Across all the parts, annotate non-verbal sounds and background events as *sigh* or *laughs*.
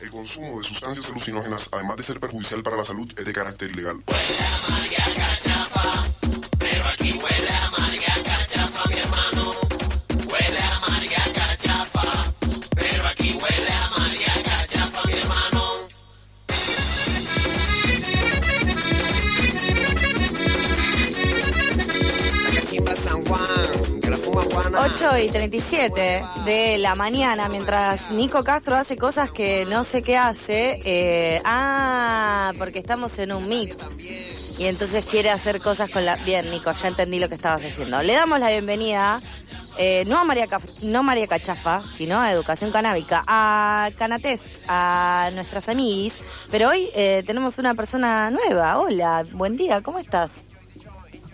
El consumo de sustancias alucinógenas, además de ser perjudicial para la salud, es de carácter ilegal. Y 37 de la mañana, mientras Nico Castro hace cosas que no sé qué hace. eh, ah, porque estamos en un meet. Y entonces quiere hacer cosas con la... Bien, Nico, ya entendí lo que estabas haciendo. Le damos la bienvenida, eh, no, a María no María Cachafa, sino a Educación Canábica, a Canatest, a nuestras amiguis. Pero hoy eh, tenemos una persona nueva. Hola, buen día, ¿cómo estás?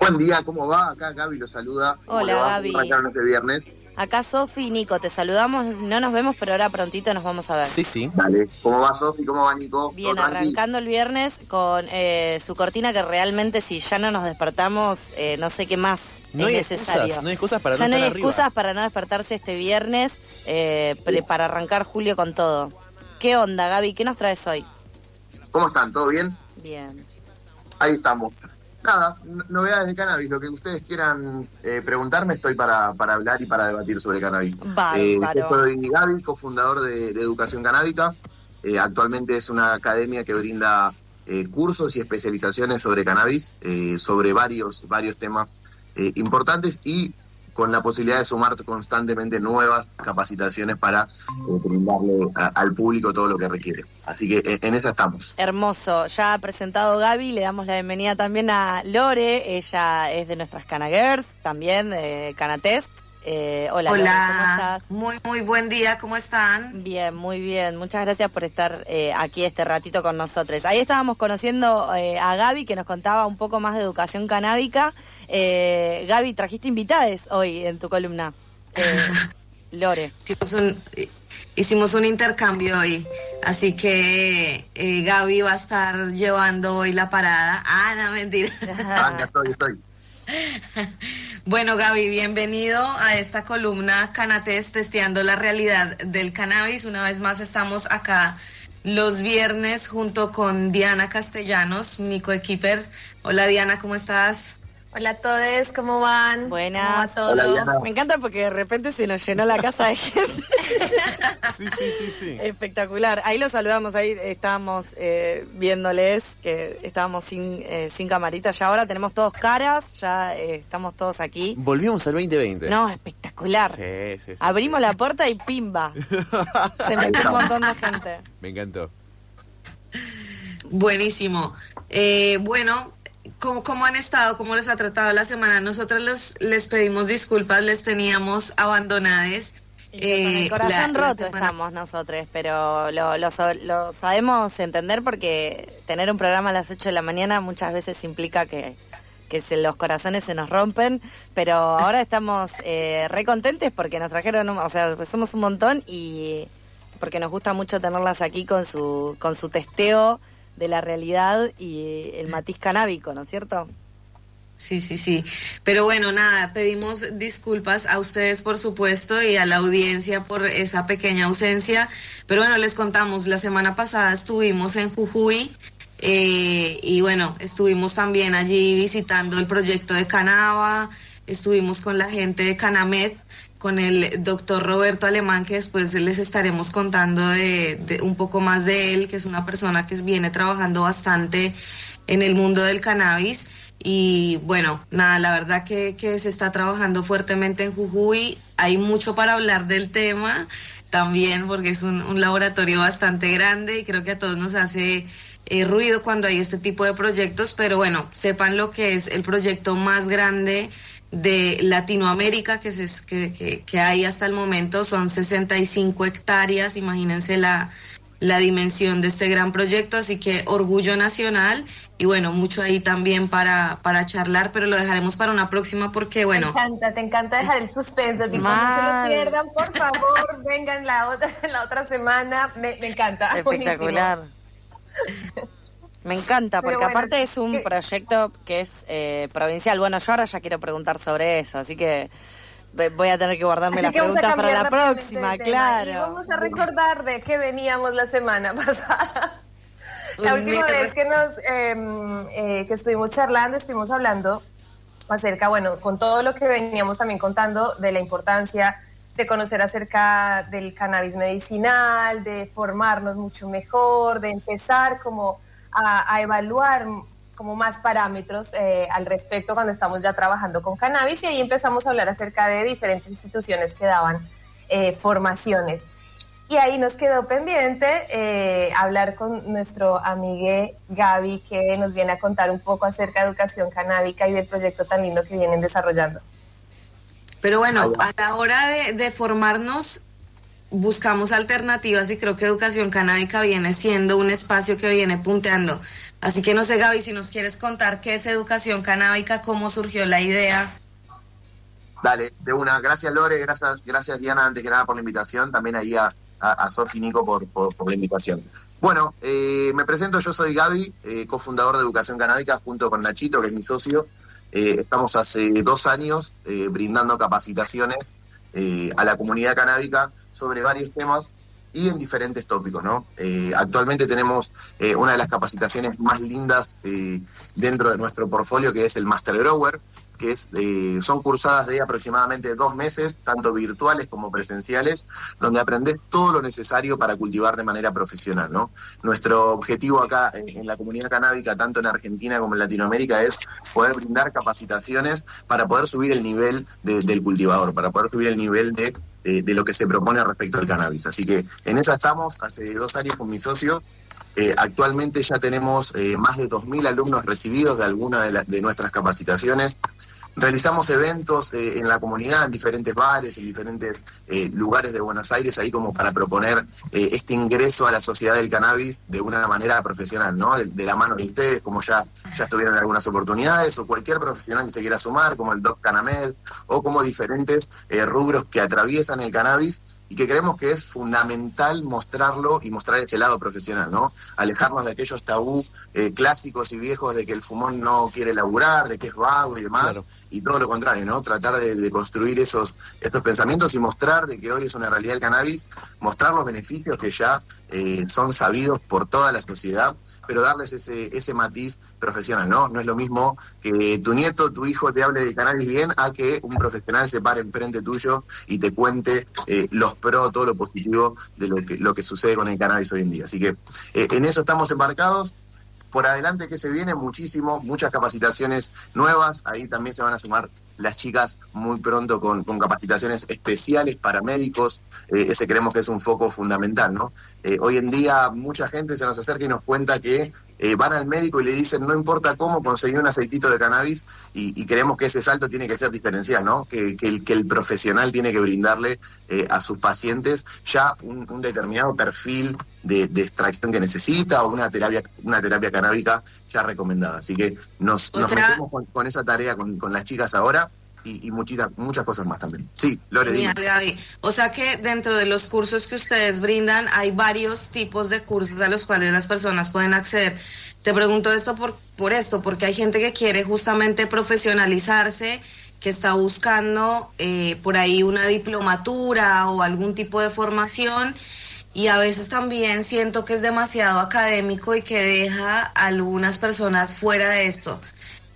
Buen día, ¿cómo va? Acá Gaby lo saluda. ¿Cómo Hola? Gaby. ¿Cómo arrancaron este viernes? Acá Sofi y Nico, te saludamos, no nos vemos, pero ahora prontito nos vamos a ver. Sí, sí. Dale. ¿Cómo va Sofi? ¿Cómo va Nico? Bien, arrancando el viernes con eh, su cortina que realmente si ya no nos despertamos, eh, no sé qué más No es hay necesario. excusas, no hay excusas para ya no no hay arriba. excusas para no despertarse este viernes, eh, pre- para arrancar julio con todo. ¿Qué onda, Gaby? ¿Qué nos traes hoy? ¿Cómo están? ¿Todo bien? Bien. Ahí estamos. Nada, novedades de cannabis. Lo que ustedes quieran eh, preguntarme, estoy para, para hablar y para debatir sobre cannabis. Eh, yo soy Gaby, cofundador de, de Educación Canábica. Eh, actualmente es una academia que brinda eh, cursos y especializaciones sobre cannabis, sobre varios, varios temas importantes y con la posibilidad de sumar constantemente nuevas capacitaciones para eh, brindarle a- al público todo lo que requiere. Así que eh, en eso estamos. Hermoso. Ya ha presentado Gaby, le damos la bienvenida también a Lore. Ella es de nuestras Cana Girls, también de Canatest. Eh, hola, Lore, ¿cómo Hola, estás? muy muy buen día, ¿cómo están? Bien, muy bien. Muchas gracias por estar eh, aquí este ratito con nosotros. Ahí estábamos conociendo eh, a Gaby que nos contaba un poco más de educación canábica. Eh, Gaby, trajiste invitades hoy en tu columna. Eh, *laughs* Lore. Hicimos un, hicimos un intercambio hoy, así que eh, Gaby va a estar llevando hoy la parada. Ah, no, mentira. Acá estoy, estoy. *laughs* Bueno, Gaby, bienvenido a esta columna Canates testeando la realidad del cannabis. Una vez más estamos acá los viernes junto con Diana Castellanos, mi coequiper. Hola Diana, ¿cómo estás? Hola a todos, ¿cómo van? Buenas. ¿Cómo va todo? Hola. Me encanta porque de repente se nos llenó la casa de gente. *laughs* Sí, sí, sí, sí. Espectacular. Ahí los saludamos, ahí estábamos eh, viéndoles que estábamos sin, eh, sin camarita. Ya ahora tenemos todos caras, ya eh, estamos todos aquí. Volvimos al 2020. No, espectacular. Sí, sí, sí. Abrimos sí. la puerta y pimba. *laughs* Se metió un montón de gente. Me encantó. Buenísimo. Eh, bueno, ¿cómo, ¿cómo han estado? ¿Cómo les ha tratado la semana? Nosotros los, les pedimos disculpas, les teníamos abandonades. Con el Eh, corazón la- la roto semana- estamos nosotros, pero lo, lo lo sabemos entender porque tener un programa a las 8 de la mañana muchas veces implica que, que se, los corazones se nos rompen, pero ahora estamos eh, re contentes porque nos trajeron, o sea, pues somos un montón y porque nos gusta mucho tenerlas aquí con su, con su testeo de la realidad y el matiz canábico, ¿no es cierto? Sí, sí, sí. Pero bueno, nada, pedimos disculpas a ustedes, por supuesto, y a la audiencia por esa pequeña ausencia. Pero bueno, les contamos, la semana pasada estuvimos en Jujuy eh, y bueno, estuvimos también allí visitando el proyecto de Canava, estuvimos con la gente de Canamed, con el doctor Roberto Alemán, que después les estaremos contando de, de un poco más de él, que es una persona que viene trabajando bastante en el mundo del cannabis. Y bueno, nada, la verdad que, que se está trabajando fuertemente en Jujuy. Hay mucho para hablar del tema también, porque es un, un laboratorio bastante grande y creo que a todos nos hace eh, ruido cuando hay este tipo de proyectos. Pero bueno, sepan lo que es el proyecto más grande de Latinoamérica que, se, que, que, que hay hasta el momento. Son 65 hectáreas, imagínense la, la dimensión de este gran proyecto, así que orgullo nacional y bueno, mucho ahí también para, para charlar, pero lo dejaremos para una próxima porque bueno, Me encanta, te encanta dejar el suspenso, tipo, no se lo pierdan, por favor, *laughs* vengan la otra, la otra semana, me, me encanta, Espectacular. Me encanta, porque bueno, aparte es un ¿qué- proyecto que es eh, provincial. Bueno, yo ahora ya quiero preguntar sobre eso, así que voy a tener que guardarme las preguntas para la próxima. Y claro. vamos a recordar de qué veníamos la semana *laughs* pasada. La última vez que nos eh, eh, que estuvimos charlando, estuvimos hablando acerca, bueno, con todo lo que veníamos también contando de la importancia de conocer acerca del cannabis medicinal, de formarnos mucho mejor, de empezar como a, a evaluar como más parámetros eh, al respecto cuando estamos ya trabajando con cannabis y ahí empezamos a hablar acerca de diferentes instituciones que daban eh, formaciones. Y ahí nos quedó pendiente eh, hablar con nuestro amigue Gaby, que nos viene a contar un poco acerca de educación canábica y del proyecto tan lindo que vienen desarrollando. Pero bueno, a la hora de, de formarnos, buscamos alternativas y creo que Educación Canábica viene siendo un espacio que viene punteando. Así que no sé, Gaby, si nos quieres contar qué es Educación Canábica, cómo surgió la idea. Dale, de una. Gracias Lore, gracias, gracias Diana, antes que nada por la invitación, también ahí a, a, Sofi Nico por, por, por la invitación. Bueno, eh, me presento, yo soy Gaby, eh, cofundador de Educación Canábica junto con Nachito, que es mi socio. Eh, estamos hace dos años eh, brindando capacitaciones eh, a la comunidad canábica sobre varios temas y en diferentes tópicos, ¿no? Eh, actualmente tenemos eh, una de las capacitaciones más lindas eh, dentro de nuestro portfolio, que es el Master Grower, que eh, son cursadas de aproximadamente dos meses, tanto virtuales como presenciales, donde aprendes todo lo necesario para cultivar de manera profesional, ¿no? Nuestro objetivo acá en, la comunidad canábica, tanto en Argentina como en Latinoamérica, es poder brindar capacitaciones para poder subir el nivel de- del cultivador, para poder subir el nivel de, de- de lo que se propone respecto al cannabis. Así que en esa estamos, hace dos años con mi socio, eh, actualmente ya tenemos eh, más de 2.000 alumnos recibidos de alguna de, la- de nuestras capacitaciones. Realizamos eventos eh, en la comunidad, en diferentes bares, en diferentes eh, lugares de Buenos Aires, ahí como para proponer eh, este ingreso a la sociedad del cannabis de una manera profesional, ¿no? De, la mano de ustedes, como ya, ya estuvieron algunas oportunidades, o cualquier profesional que se quiera sumar, como el Doc Canamed, o como diferentes eh, rubros que atraviesan el cannabis y que creemos que es fundamental mostrarlo y mostrar ese lado profesional, ¿no? Alejarnos de aquellos tabú eh, clásicos y viejos de que el fumón no quiere laburar, de que es vago y demás, Claro. y todo lo contrario, ¿no? Tratar de, de construir esos estos pensamientos y mostrar de que hoy es una realidad el cannabis, mostrar los beneficios que ya eh, son sabidos por toda la sociedad, pero darles ese, ese matiz profesional, ¿no? No es lo mismo que tu nieto, tu hijo te hable de cannabis bien a que un profesional se pare enfrente tuyo y te cuente eh, los pros, todo lo positivo de lo que, sucede con el cannabis hoy en día. Así que eh, en eso estamos embarcados. Por adelante que se viene muchísimo, muchas capacitaciones nuevas, ahí también se van a sumar las chicas muy pronto con, con capacitaciones especiales para médicos, eh, ese creemos que es un foco fundamental, ¿no? Eh, hoy en día mucha gente se nos acerca y nos cuenta que eh, van al médico y le dicen no importa cómo conseguir un aceitito de cannabis y, y creemos que ese salto tiene que ser diferencial, ¿no? Que, que el, que el profesional tiene que brindarle eh, a sus pacientes ya un, un determinado perfil de, de extracción que necesita o una terapia, una terapia canábica ya recomendada. Así que nos, nos metemos con, con esa tarea con, con las chicas ahora y, y muchita- muchas cosas más también. Sí, Lore, dime. Genial, Gaby. O sea que dentro de los cursos que ustedes brindan hay varios tipos de cursos a los cuales las personas pueden acceder. Te pregunto esto por, por esto, porque hay gente que quiere justamente profesionalizarse, que está buscando eh, por ahí una diplomatura o algún tipo de formación y a veces también siento que es demasiado académico y que deja a algunas personas fuera de esto.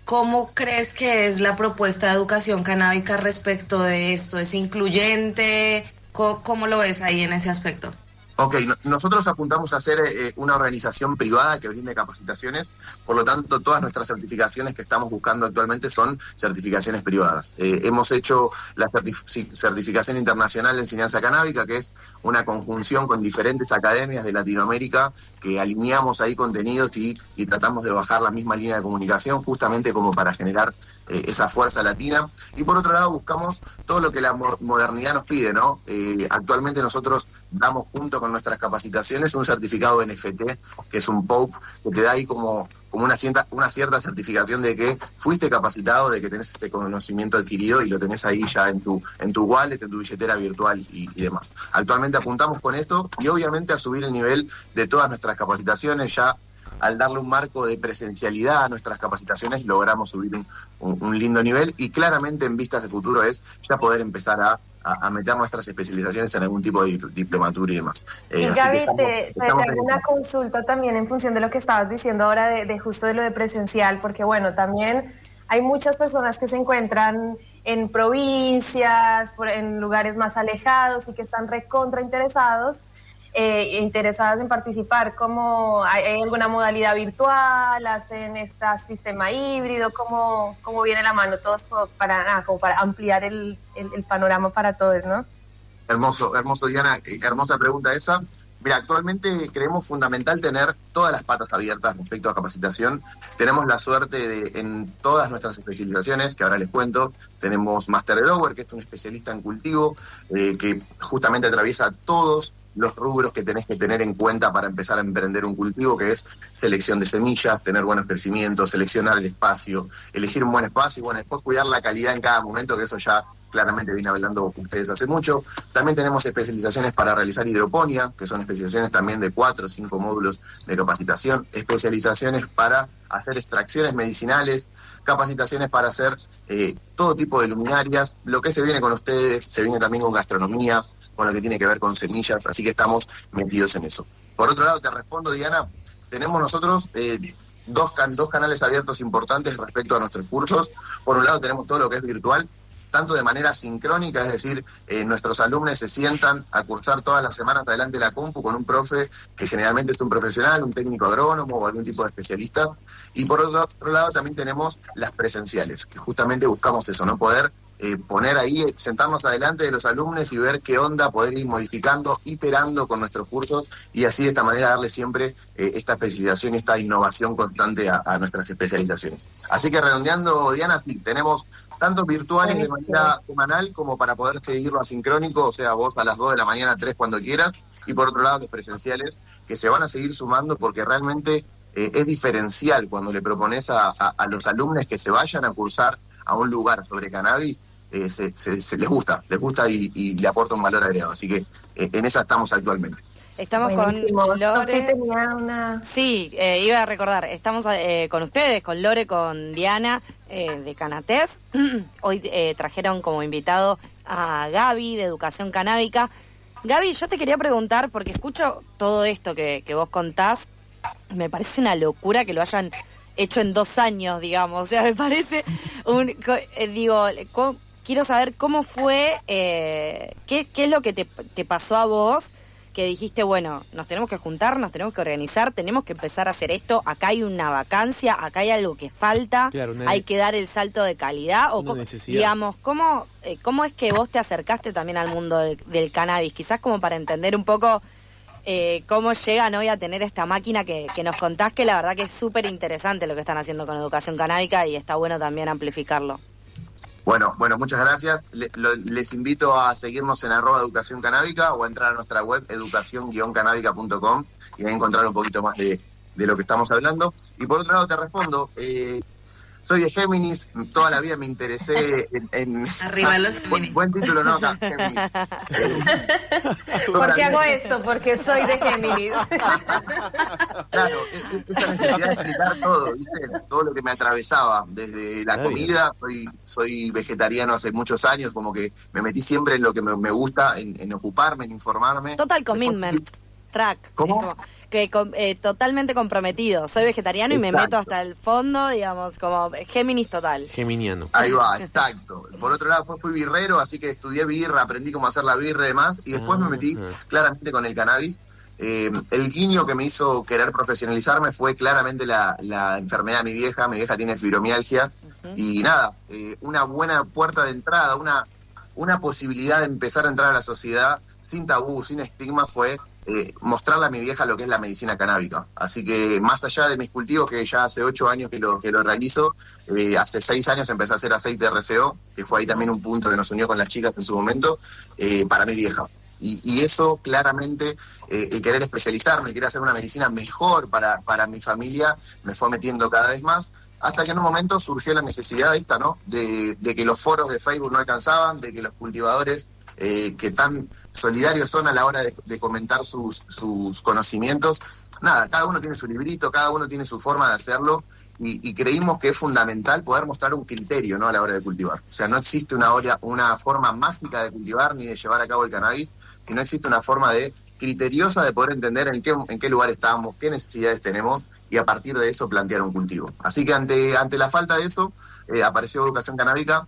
¿Cómo crees que es la propuesta de educación canábica respecto de esto? ¿Es incluyente? ¿Cómo, cómo lo ves ahí en ese aspecto? Ok, no- nosotros apuntamos a ser eh, una organización privada que brinde capacitaciones, por lo tanto todas nuestras certificaciones que estamos buscando actualmente son certificaciones privadas. Eh, hemos hecho la certificación internacional de enseñanza canábica, que es una conjunción con diferentes academias de Latinoamérica que alineamos ahí contenidos y, tratamos de bajar la misma línea de comunicación justamente como para generar eh, esa fuerza latina. Y por otro lado buscamos todo lo que la mo- modernidad nos pide, ¿no? Eh, actualmente nosotros damos junto con nuestras capacitaciones un certificado NFT, que es un POP, que te da ahí como, como una, cierta, una cierta certificación de que fuiste capacitado, de que tenés ese conocimiento adquirido y lo tenés ahí ya en tu, en tu wallet, en tu billetera virtual y, demás. Actualmente apuntamos con esto y obviamente a subir el nivel de todas nuestras capacitaciones, ya al darle un marco de presencialidad a nuestras capacitaciones, logramos subir un lindo nivel y claramente en vistas de futuro es ya poder empezar a, a- a meter nuestras especializaciones en algún tipo de dip- diplomatura y demás. Eh, Y Gaby, estamos- te, estamos una consulta también en función de lo que estabas diciendo ahora de, de justo de lo de presencial, porque bueno, también hay muchas personas que se encuentran en provincias, por- en lugares más alejados y que están recontra interesados, eh, interesadas en participar. ¿Cómo hay, alguna modalidad virtual? ¿Hacen este sistema híbrido? ¿Cómo, cómo viene la mano todos para, nada, como para ampliar el, el- el panorama para todos, no? Hermoso, hermoso, Diana. eh, Hermosa pregunta esa. Mira, actualmente creemos fundamental tener todas las patas abiertas respecto a capacitación. Tenemos la suerte de, en todas nuestras especializaciones, que ahora les cuento, tenemos Master Grower, que es un especialista en cultivo, eh, que justamente atraviesa todos los rubros que tenés que tener en cuenta para empezar a emprender un cultivo, que es selección de semillas, tener buenos crecimientos, seleccionar el espacio, elegir un buen espacio y bueno, después cuidar la calidad en cada momento, que eso ya claramente viene hablando ustedes hace mucho. También tenemos especializaciones para realizar hidroponía, que son especializaciones también de cuatro o cinco módulos de capacitación, especializaciones para hacer extracciones medicinales, capacitaciones para hacer eh, todo tipo de luminarias. Lo que se viene con ustedes, se viene también con gastronomía, con lo que tiene que ver con semillas, así que estamos metidos en eso. Por otro lado, te respondo, Diana, tenemos nosotros eh, dos, dos canales abiertos importantes respecto a nuestros cursos. Por un lado tenemos todo lo que es virtual, tanto de manera sincrónica, es decir, eh, nuestros alumnos se sientan a cursar todas las semanas adelante de la compu con un profe que generalmente es un profesional, un técnico agrónomo o algún tipo de especialista. Y por otro, lado también tenemos las presenciales, que justamente buscamos eso, no poder eh, poner ahí, sentarnos adelante de los alumnos y ver qué onda, poder ir modificando, iterando con nuestros cursos y así de esta manera darle siempre eh, esta especialización y esta innovación constante a, a nuestras especializaciones. Así que redondeando, Diana, sí, tenemos tanto virtuales de manera semanal como para poder seguirlo asincrónico, o sea, vos a las 2 de la mañana, 3 cuando quieras, y por otro lado los presenciales, que se van a seguir sumando porque realmente eh, es diferencial cuando le propones a, a- a los alumnos que se vayan a cursar a un lugar sobre cannabis, eh, se, se- se les gusta, les gusta y, y le aporta un valor agregado. Así que eh, en esa estamos actualmente. Estamos Buenísimo. con Lore. tenía una... Sí, eh, iba a recordar, estamos eh, con ustedes, con Lore, con Diana eh, de Canatés. *clears throat* Hoy eh, trajeron como invitado a Gaby de Educación Canábica. Gaby, yo te quería preguntar, porque escucho todo esto que, que vos contás, me parece una locura que lo hayan hecho en dos años, digamos. O sea, me parece un... digo, quiero saber cómo fue, qué, qué es lo que te, te pasó a vos que dijiste, bueno, nos tenemos que juntar, nos tenemos que organizar, tenemos que empezar a hacer esto, acá hay una vacancia, acá hay algo que falta, Claro, una- hay que dar el salto de calidad, o cómo- digamos, ¿cómo, eh, ¿cómo es que vos te acercaste también al mundo del, del cannabis? Quizás como para entender un poco eh, cómo llegan hoy a tener esta máquina que, que nos contás, que la verdad que es súper interesante lo que están haciendo con educación canábica y está bueno también amplificarlo. Bueno, bueno, muchas gracias. Le- lo- les invito a seguirnos en arroba educación canábica o a entrar a nuestra web educación-canábica.com y ahí encontrar un poquito más de, de lo que estamos hablando. Y por otro lado te respondo, eh, soy de Géminis, toda la vida me interesé en... en- *laughs* Arriba los buen, Géminis. buen título, ¿no? Acá, Géminis. ¿Por qué hago esto? Porque soy de Géminis. *laughs* Claro, es- es- esa necesidad de explicar todo, ¿viste? Todo lo que me atravesaba, desde la comida, soy, soy vegetariano hace muchos años, como que me metí siempre en lo que me, me gusta, en, en ocuparme, en informarme. Total Después- commitment, track. ¿Cómo? Como que com- eh, totalmente comprometido. Soy vegetariano y me meto hasta el fondo, digamos, como Géminis total. Geminiano. Ahí va, exacto. Por otro lado, después fui birrero, así que estudié birra, aprendí cómo hacer la birra y demás, y después me metí Ajá. claramente con el cannabis. Eh, el guiño que me hizo querer profesionalizarme fue claramente la, la enfermedad de mi vieja. Mi vieja tiene fibromialgia y nada, eh, una buena puerta de entrada, una, una posibilidad de empezar a entrar a la sociedad sin tabú, sin estigma fue eh, mostrarle a mi vieja lo que es la medicina canábica. Así que más allá de mis cultivos, que ya hace ocho años que lo, que lo realizo, eh, hace seis años empecé a hacer aceite de RCO, que fue ahí también un punto que nos unió con las chicas en su momento, eh, para mi vieja. Y, eso claramente, el querer especializarme, el querer hacer una medicina mejor para, para mi familia, me fue metiendo cada vez más, hasta que en un momento surgió la necesidad esta, ¿no? De, que los foros de Facebook no alcanzaban, de que los cultivadores que tan solidarios son a la hora de, comentar sus, sus conocimientos. Nada, cada uno tiene su librito, cada uno tiene su forma de hacerlo y, y creímos que es fundamental poder mostrar un criterio ¿no? a la hora de cultivar. O sea, no existe una, hora, una forma mágica de cultivar ni de llevar a cabo el cannabis, sino existe una forma de criteriosa de poder entender en qué, en qué lugar estamos, qué necesidades tenemos y a partir de eso plantear un cultivo. Así que ante, ante la falta de eso, eh, apareció Educación Canábica,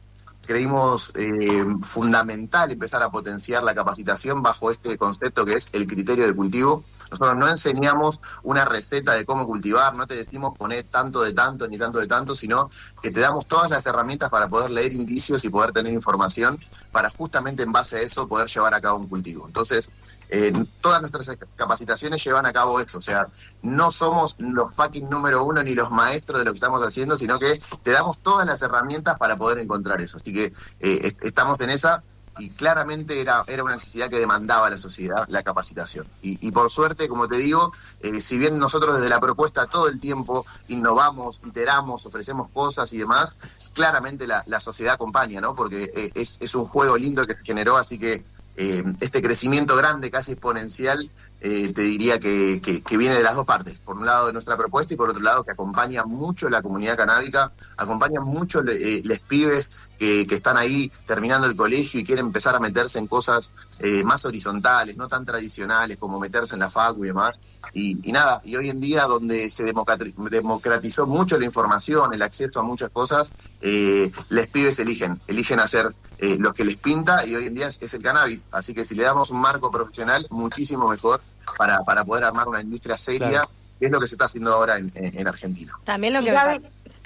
creímos eh, fundamental empezar a potenciar la capacitación bajo este concepto que es el criterio de cultivo. Nosotros no enseñamos una receta de cómo cultivar, no te decimos poner tanto de tanto ni tanto de tanto, sino que te damos todas las herramientas para poder leer indicios y poder tener información para justamente en base a eso poder llevar a cabo un cultivo. Entonces, eh, todas nuestras capacitaciones llevan a cabo eso, o sea, no somos los fucking número uno ni los maestros de lo que estamos haciendo, sino que te damos todas las herramientas para poder encontrar eso. Así que eh, est- estamos en esa y claramente era, era una necesidad que demandaba la sociedad la capacitación. Y, y por suerte, como te digo, eh, si bien nosotros desde la propuesta todo el tiempo innovamos, iteramos, ofrecemos cosas y demás, claramente la, la sociedad acompaña, ¿no? Porque eh, es, es un juego lindo que se generó, así que eh, este crecimiento grande, casi exponencial, eh, te diría que, viene de las dos partes. Por un lado de nuestra propuesta y por otro lado que acompaña mucho la comunidad canábica, acompaña mucho eh, les pibes que, que están ahí terminando el colegio y quieren empezar a meterse en cosas eh, más horizontales, no tan tradicionales como meterse en la facu y demás. Y, y nada, y hoy en día donde se democrati- democratizó mucho la información, el acceso a muchas cosas, eh, les pibes eligen, eligen hacer eh, lo que les pinta y hoy en día es, es el cannabis. Así que si le damos un marco profesional, muchísimo mejor para, para poder armar una industria seria, Claro. que es lo que se está haciendo ahora en, en- en Argentina. También lo que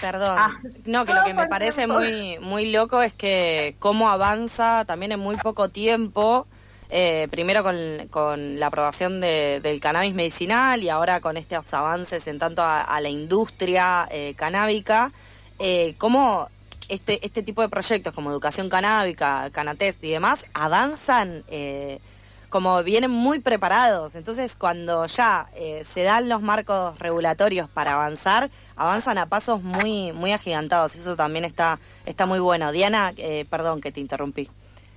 perdón, Ah. no, que lo que me parece muy muy loco es que cómo avanza también en muy poco tiempo, eh, primero con, la aprobación de- del cannabis medicinal y ahora con estos avances en tanto a, a la industria eh, canábica, eh, cómo este, este tipo de proyectos como educación canábica, canatest y demás avanzan eh, como vienen muy preparados. Entonces, cuando ya eh, se dan los marcos regulatorios para avanzar, avanzan a pasos muy muy agigantados. Eso también está está muy bueno. Diana, eh, perdón que te interrumpí.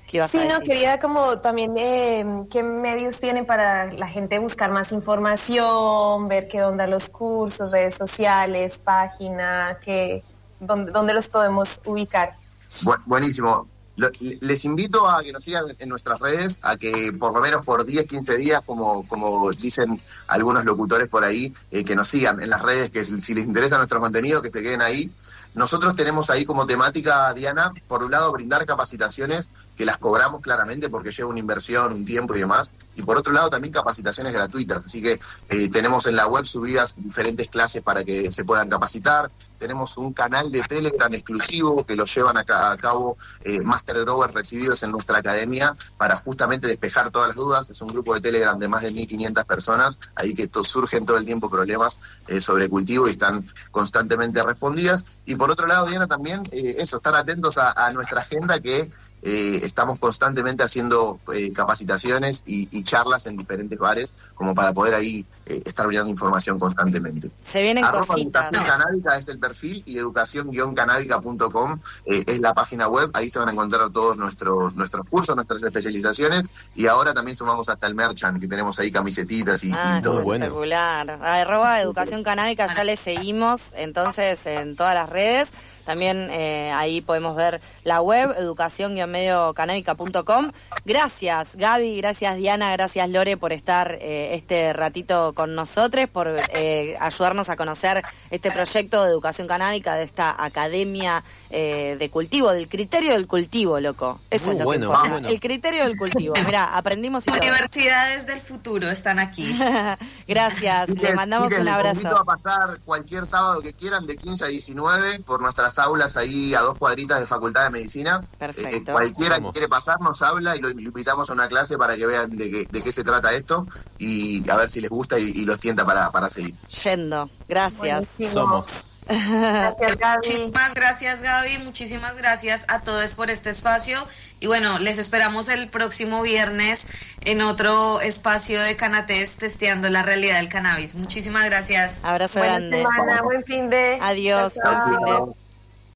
¿Qué ibas Sí, a no, quería como también eh, qué medios tienen para la gente buscar más información, ver qué onda los cursos, redes sociales, página, qué, dónde, dónde los podemos ubicar. Bu- buenísimo. Lo- les invito a que nos sigan en nuestras redes, a que por lo menos por 10, 15 días, como, como dicen algunos locutores por ahí, eh, que nos sigan en las redes, que si si les interesa nuestro contenido, que se queden ahí. Nosotros tenemos ahí como temática, Diana, por un lado, brindar capacitaciones que las cobramos claramente porque lleva una inversión, un tiempo y demás. Y por otro lado, también capacitaciones gratuitas. Así que eh, tenemos en la web subidas diferentes clases para que se puedan capacitar. Tenemos un canal de Telegram exclusivo que lo llevan a, ca- a cabo eh, Master Growers recibidos en nuestra academia para justamente despejar todas las dudas. Es un grupo de Telegram de más de 1.500 personas, ahí que surgen todo el tiempo problemas eh, sobre cultivo y están constantemente respondidas. Y por otro lado, Diana, también eso, estar atentos a nuestra agenda que eh, estamos constantemente haciendo eh, capacitaciones y, y charlas en diferentes bares como para poder ahí eh, estar brindando información constantemente. Se vienen Arroba cositas. educación canábica es el perfil y educación-canábica.com eh, es la página web. Ahí se van a encontrar todos nuestros nuestros cursos, nuestras especializaciones y ahora también sumamos hasta el merchant que tenemos ahí camisetitas y, y Ah, todo. bueno. espectacular. Arroba Educación Canábica, ya le seguimos entonces en todas las redes. También eh, ahí podemos ver la web, educación-mediocanábica.com. Gracias Gaby, gracias Diana, gracias Lore por estar eh, este ratito con nosotros, por eh, ayudarnos a conocer este proyecto de educación canábica, de esta academia eh, de cultivo, del criterio del cultivo, loco. Eso Muy es lo bueno, que muy bueno. El criterio del cultivo. Mira, aprendimos y todo. Universidades del futuro están aquí. *laughs* Gracias, Así le mandamos un les invito abrazo. a pasar cualquier sábado que quieran de 15 a 19 por nuestras aulas ahí a dos cuadritas de Facultad de Medicina. Perfecto. Eh, cualquiera Somos. que quiere pasar nos habla y lo invitamos a una clase para que vean de qué, de qué se trata esto y a ver si les gusta y, y los tienta para, para seguir. Yendo. Gracias. Buenísimo. Somos. Gracias, Gaby. Muchísimas gracias Gaby, muchísimas gracias a todos por este espacio y bueno, les esperamos el próximo viernes en otro espacio de Canatés testeando la realidad del cannabis. Muchísimas gracias. Abrazo Buena grande. semana, buen fin de. Adiós, Chao, buen fin de-.